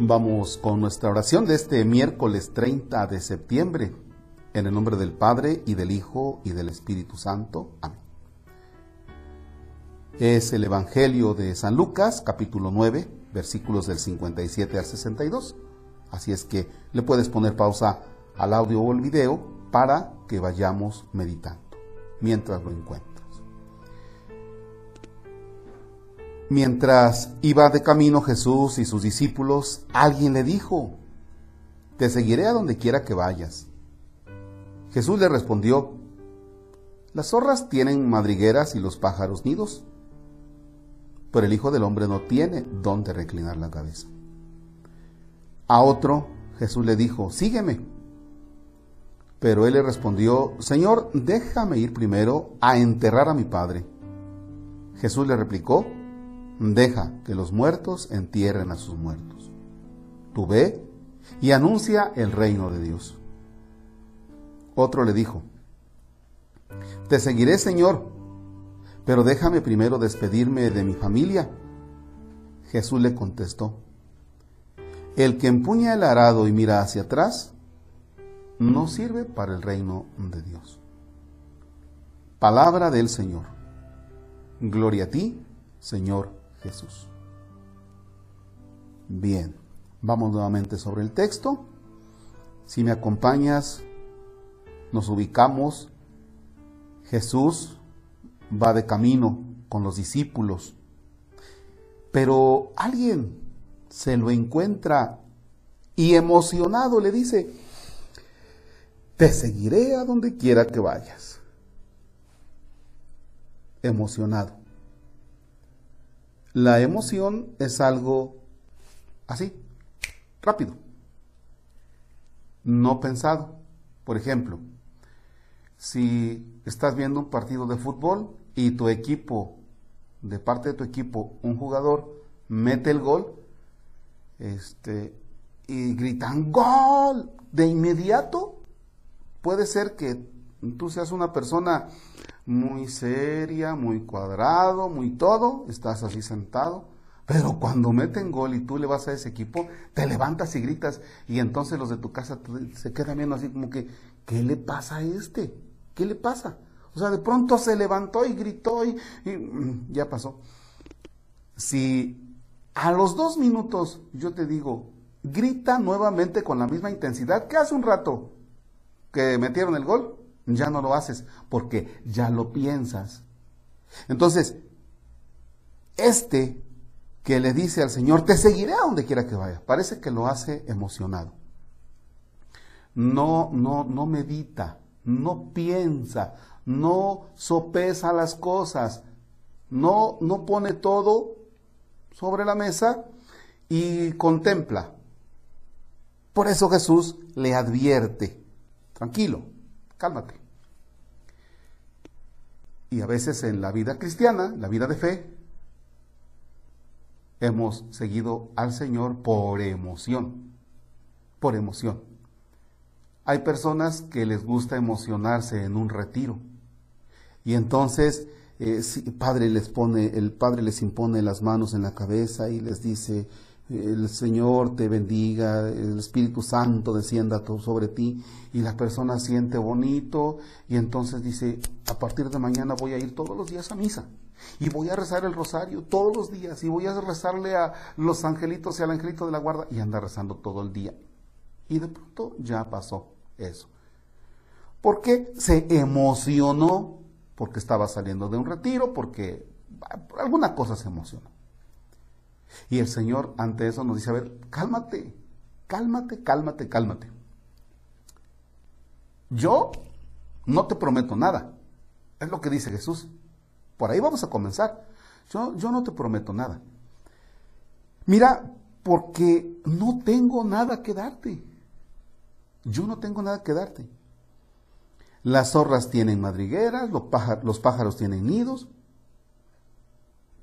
Vamos con nuestra oración de este miércoles 30 de septiembre, en el nombre del Padre y del Hijo y del Espíritu Santo. Amén. Es el Evangelio de San Lucas, capítulo 9, versículos del 57 al 62. Así es que le puedes poner pausa al audio o el video para que vayamos meditando mientras lo encuentras. Mientras iba de camino Jesús y sus discípulos, alguien le dijo, Te seguiré a donde quiera que vayas. Jesús le respondió, Las zorras tienen madrigueras y los pájaros nidos, pero el Hijo del Hombre no tiene dónde reclinar la cabeza. A otro Jesús le dijo, Sígueme. Pero él le respondió, Señor, déjame ir primero a enterrar a mi Padre. Jesús le replicó, Deja que los muertos entierren a sus muertos. Tú ve y anuncia el reino de Dios. Otro le dijo, Te seguiré, Señor, pero déjame primero despedirme de mi familia. Jesús le contestó, El que empuña el arado y mira hacia atrás, no sirve para el reino de Dios. Palabra del Señor. Gloria a ti, Señor Jesús. Bien, vamos nuevamente sobre el texto. Si me acompañas, nos ubicamos. Jesús va de camino con los discípulos, pero alguien se lo encuentra y emocionado le dice, te seguiré a donde quiera que vayas. Emocionado. La emoción es algo así, rápido, no pensado. Por ejemplo, si estás viendo un partido de fútbol y tu equipo, de parte de tu equipo, un jugador mete el gol, este, y gritan gol de inmediato, puede ser que tú seas una persona muy seria, muy cuadrado, muy todo, estás así sentado. Pero cuando meten gol y tú le vas a ese equipo, te levantas y gritas y entonces los de tu casa se quedan viendo así como que, ¿qué le pasa a este? ¿Qué le pasa? O sea, de pronto se levantó y gritó y, y mm, ya pasó. Si a los dos minutos yo te digo, grita nuevamente con la misma intensidad que hace un rato que metieron el gol, ya no lo haces porque ya lo piensas. Entonces, este que le dice al Señor, te seguiré a donde quiera que vaya, parece que lo hace emocionado. No, no, no medita, no piensa, no sopesa las cosas, no, no pone todo sobre la mesa y contempla. Por eso Jesús le advierte, tranquilo, cálmate. Y a veces en la vida cristiana, la vida de fe, hemos seguido al Señor por emoción, por emoción. Hay personas que les gusta emocionarse en un retiro y entonces eh, padre les pone, el Padre les impone las manos en la cabeza y les dice, el Señor te bendiga, el Espíritu Santo descienda sobre ti y la persona siente bonito y entonces dice, a partir de mañana voy a ir todos los días a misa y voy a rezar el rosario todos los días y voy a rezarle a los angelitos y al angelito de la guarda y anda rezando todo el día. Y de pronto ya pasó eso. ¿Por qué? Se emocionó porque estaba saliendo de un retiro, porque por alguna cosa se emocionó. Y el Señor ante eso nos dice, a ver, cálmate, cálmate, cálmate, cálmate. Yo no te prometo nada. Es lo que dice Jesús. Por ahí vamos a comenzar. Yo, yo no te prometo nada. Mira, porque no tengo nada que darte. Yo no tengo nada que darte. Las zorras tienen madrigueras, los los pájaros tienen nidos,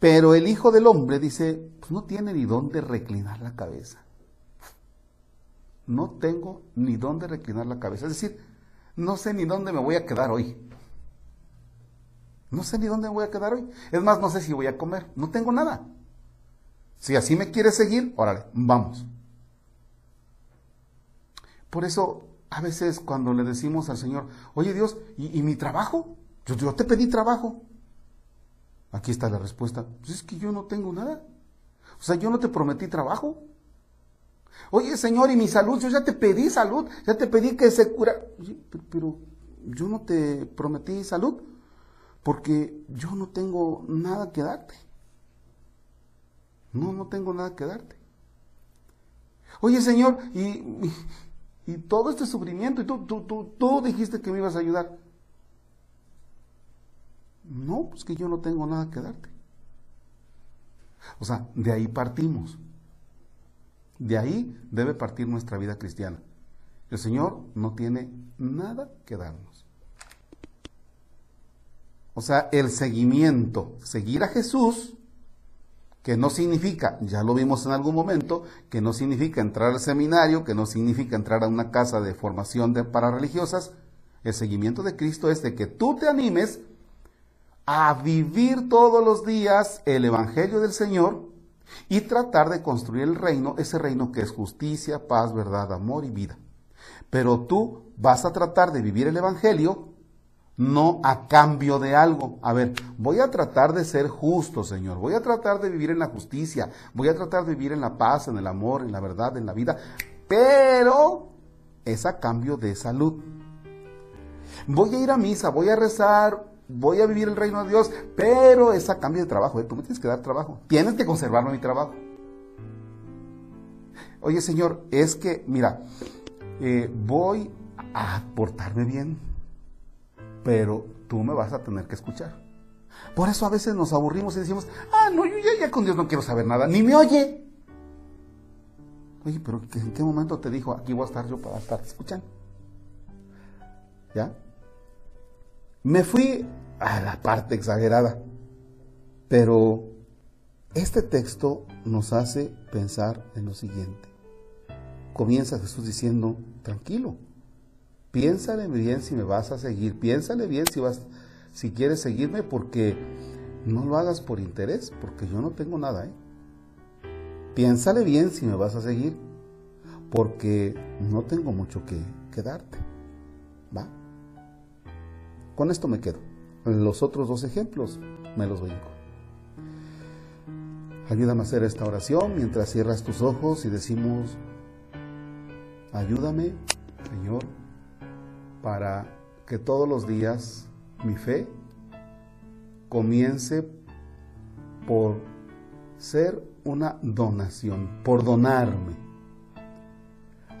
pero el Hijo del Hombre dice, pues no tiene ni dónde reclinar la cabeza. No tengo ni dónde reclinar la cabeza. Es decir, no sé ni dónde me voy a quedar hoy. No sé ni dónde me voy a quedar hoy. Es más, no sé si voy a comer. No tengo nada. Si así me quieres seguir, órale, vamos. Por eso, a veces cuando le decimos al Señor, oye Dios, ¿y, mi trabajo? Yo, yo, te pedí trabajo. Aquí está la respuesta. Pues es que yo no tengo nada. O sea, yo no te prometí trabajo. Oye, Señor, ¿y mi salud? Yo ya te pedí salud, ya te pedí que se cura. pero yo no te prometí salud porque yo no tengo nada que darte. No, no tengo nada que darte. Oye, Señor, y, y, todo este sufrimiento, y tú, tú, tú, tú dijiste que me ibas a ayudar. No, pues que yo no tengo nada que darte. O sea, de ahí partimos. De ahí debe partir nuestra vida cristiana. El Señor no tiene nada que darnos. O sea, el seguimiento, seguir a Jesús, que no significa, ya lo vimos en algún momento, que no significa entrar al seminario, que no significa entrar a una casa de formación de, para religiosas. El seguimiento de Cristo es de que tú te animes a vivir todos los días el Evangelio del Señor y tratar de construir el reino, ese reino que es justicia, paz, verdad, amor y vida. Pero tú vas a tratar de vivir el Evangelio no a cambio de algo. A ver, voy a tratar de ser justo, Señor. Voy a tratar de vivir en la justicia. Voy a tratar de vivir en la paz, en el amor, en la verdad, en la vida. Pero es a cambio de salud. Voy a ir a misa, voy a rezar, voy a vivir el reino de Dios, pero es a cambio de trabajo. ¿eh? Tú me tienes que dar trabajo. Tienes que conservarme mi trabajo. Oye, Señor, es que, mira, eh, voy a portarme bien, pero tú me vas a tener que escuchar. Por eso a veces nos aburrimos y decimos, ah, no, yo ya, con Dios no quiero saber nada, ni me oye. Oye, pero ¿en qué momento te dijo, aquí voy a estar yo para estar escuchando? ¿Ya? Me fui a la parte exagerada, pero este texto nos hace pensar en lo siguiente. Comienza Jesús diciendo, tranquilo, piénsale bien si me vas a seguir, piénsale bien si vas, si quieres seguirme, porque no lo hagas por interés, porque yo no tengo nada, ¿eh? Piénsale bien si me vas a seguir, porque no tengo mucho que, que darte. ¿Va? Con esto me quedo. Los otros dos ejemplos me los brinco. Ayúdame a hacer esta oración mientras cierras tus ojos y decimos, ayúdame, Señor, para que todos los días mi fe comience por ser una donación, por donarme.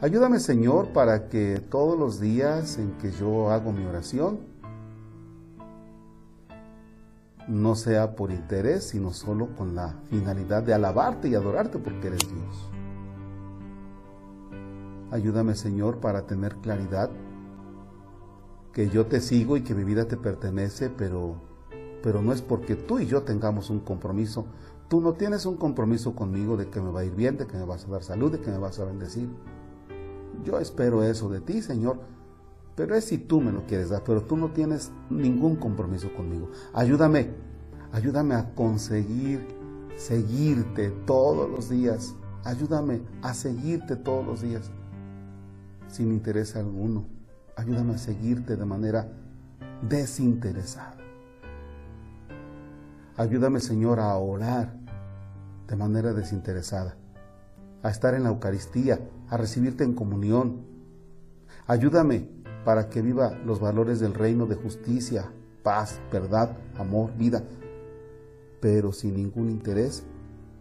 Ayúdame Señor para que todos los días en que yo hago mi oración, no sea por interés, sino solo con la finalidad de alabarte y adorarte porque eres Dios. Ayúdame Señor para tener claridad que yo te sigo y que mi vida te pertenece, pero, pero no es porque tú y yo tengamos un compromiso. Tú no tienes un compromiso conmigo de que me va a ir bien, de que me vas a dar salud, de que me vas a bendecir. Yo espero eso de ti, Señor pero es si tú me lo quieres dar, pero tú no tienes ningún compromiso conmigo. Ayúdame, ayúdame a conseguir seguirte todos los días. Ayúdame a seguirte todos los días sin interés alguno. Ayúdame a seguirte de manera desinteresada. Ayúdame, Señor, a orar de manera desinteresada, a estar en la Eucaristía, a recibirte en comunión. Ayúdame para que viva los valores del reino de justicia, paz, verdad, amor, vida, pero sin ningún interés,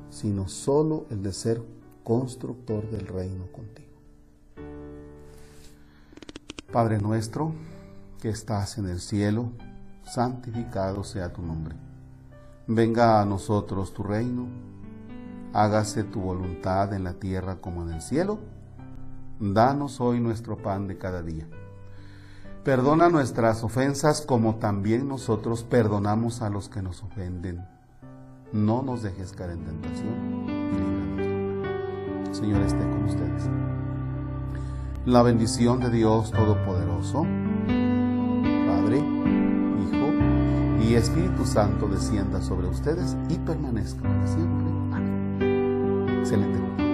sino solo el de ser constructor del reino contigo. Padre nuestro, que estás en el cielo, santificado sea tu nombre. Venga a nosotros tu reino, hágase tu voluntad en la tierra como en el cielo. Danos hoy nuestro pan de cada día Perdona nuestras ofensas como también nosotros perdonamos a los que nos ofenden. No nos dejes caer en tentación Señor esté con ustedes. La bendición de Dios Todopoderoso, Padre, Hijo y Espíritu Santo descienda sobre ustedes y permanezca siempre. Amén. Excelente.